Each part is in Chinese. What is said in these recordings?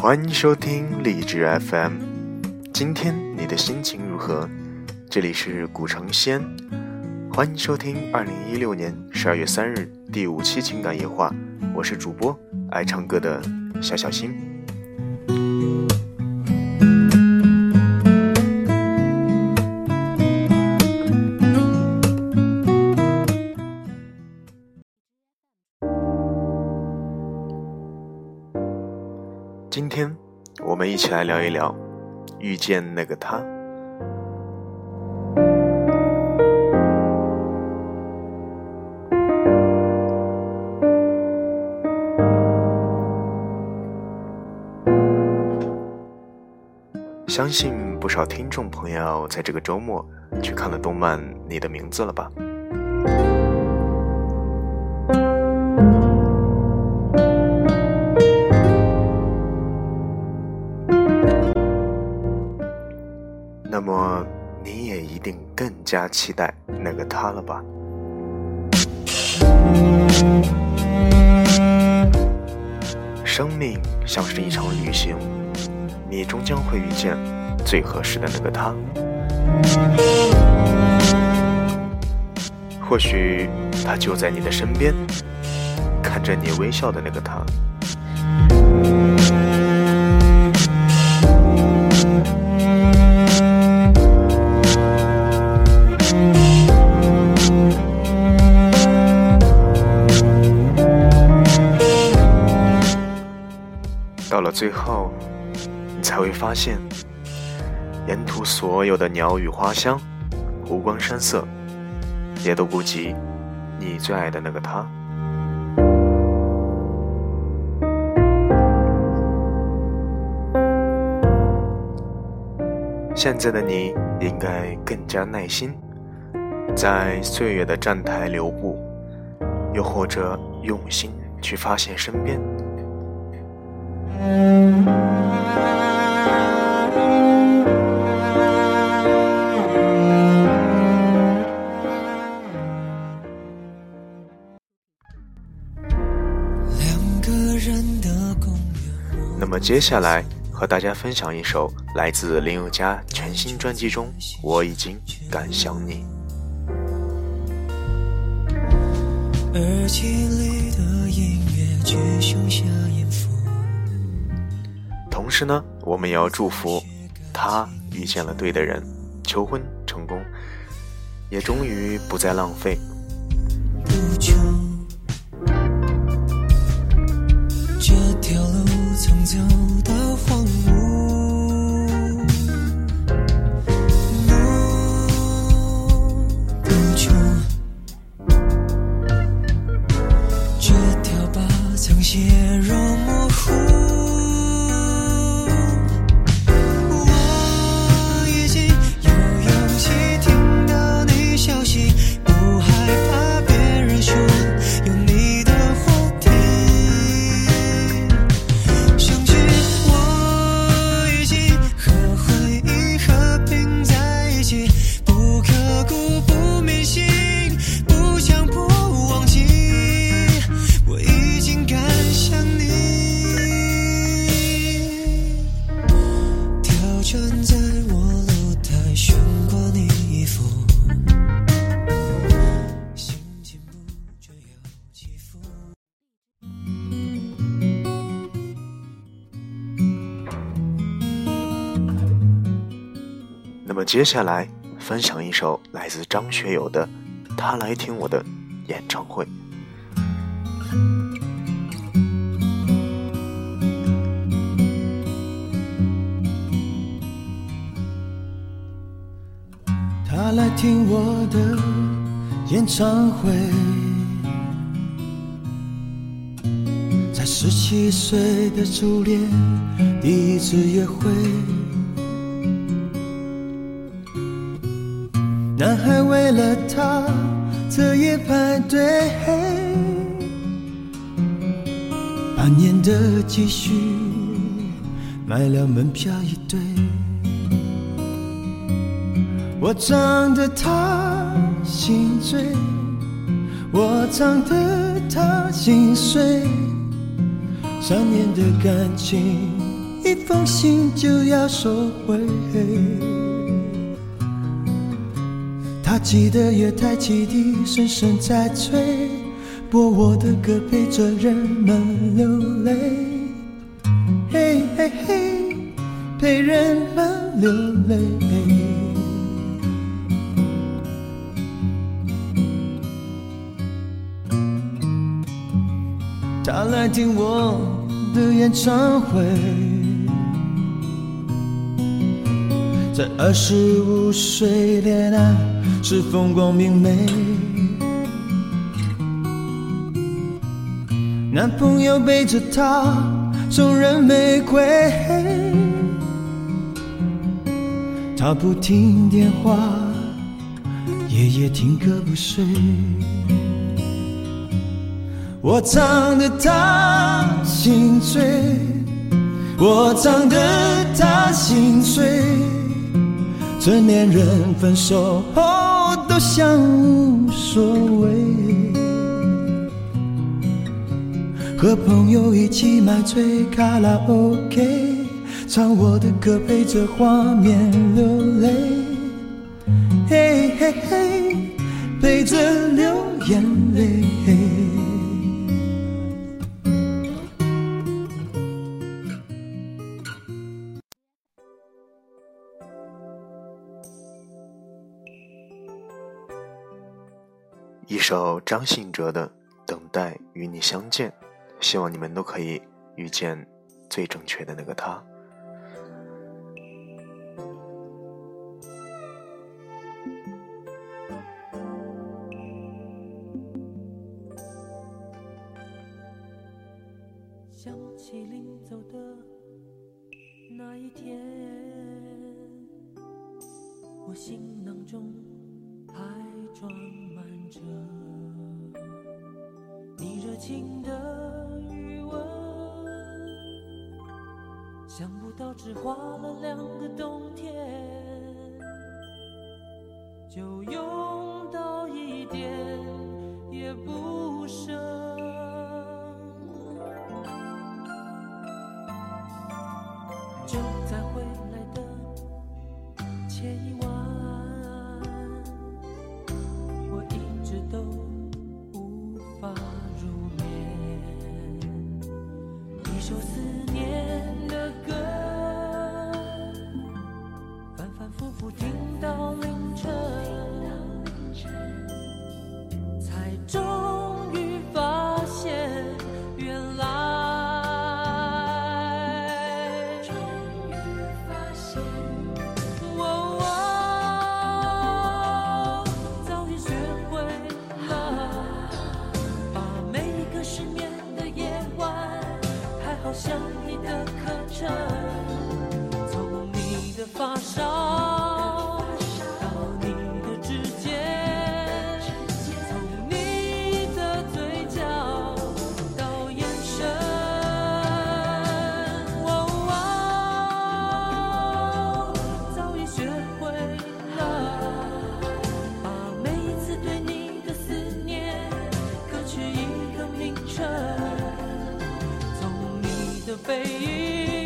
欢迎收听励志 FM。今天你的心情如何？这里是古城仙，欢迎收听二零一六年十二月三日第五期情感夜话。我是主播爱唱歌的小小心。起来聊一聊遇见那个他。相信不少听众朋友在这个周末去看了动漫《你的名字》了吧？加期待那个他了吧？生命像是一场旅行，你终将会遇见最合适的那个他。或许他就在你的身边，看着你微笑的那个他。到最后，你才会发现，沿途所有的鸟语花香、湖光山色，也都不及你最爱的那个他。现在的你应该更加耐心，在岁月的站台留步，又或者用心去发现身边。那么接下来和大家分享一首来自林宥嘉全新专辑中《我已经敢想你》。耳机里的音乐只剩下音符。同时呢，我们也要祝福他遇见了对的人，求婚成功，也终于不再浪费。这条路曾走到荒芜，这条疤曾血肉接下来分享一首来自张学友的《他来听我的演唱会》。他来听我的演唱会，在十七岁的初恋第一次约会，男孩为了她彻夜排队，半年的积蓄买了门票一对。我唱得她心醉，我唱得她心碎，三年的感情一封信就要收回。他记得月台汽笛声声在催，播我的歌陪着人们流泪。嘿嘿嘿，陪人们流泪。他来听我的演唱会，在二十五岁恋爱是风光明媚，男朋友背着她送人玫瑰，她不听电话，夜夜听歌不睡。我唱的她心碎，我唱的她心碎。成年人分手后像无所谓，和朋友一起买醉卡拉 OK，唱我的歌陪着画面流泪，嘿嘿嘿，陪着流眼泪。一首张信哲的《等待与你相见》，希望你们都可以遇见最正确的那个他。想起临走的那一天，我行囊中装满着。你热情的余温，想不到只花了两个冬天，就用到一点思念的背影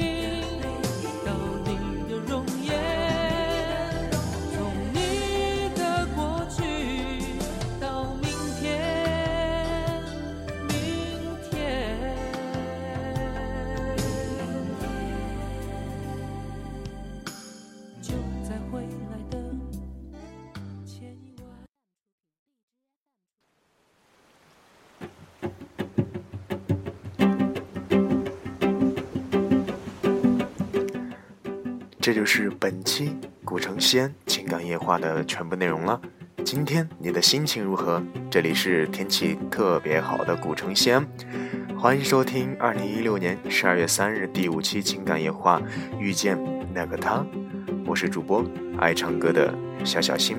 这就是本期古城西安情感夜话的全部内容了。今天你的心情如何？这里是天气特别好的古城西安，欢迎收听二零一六年十二月三日第五期情感夜话，遇见那个他。我是主播爱唱歌的小小心。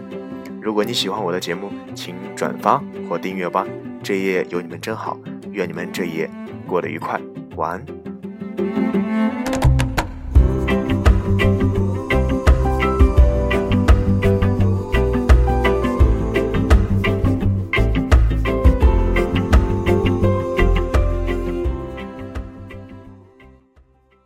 如果你喜欢我的节目，请转发或订阅吧。这夜有你们真好，愿你们这夜过得愉快。晚安。Thank you.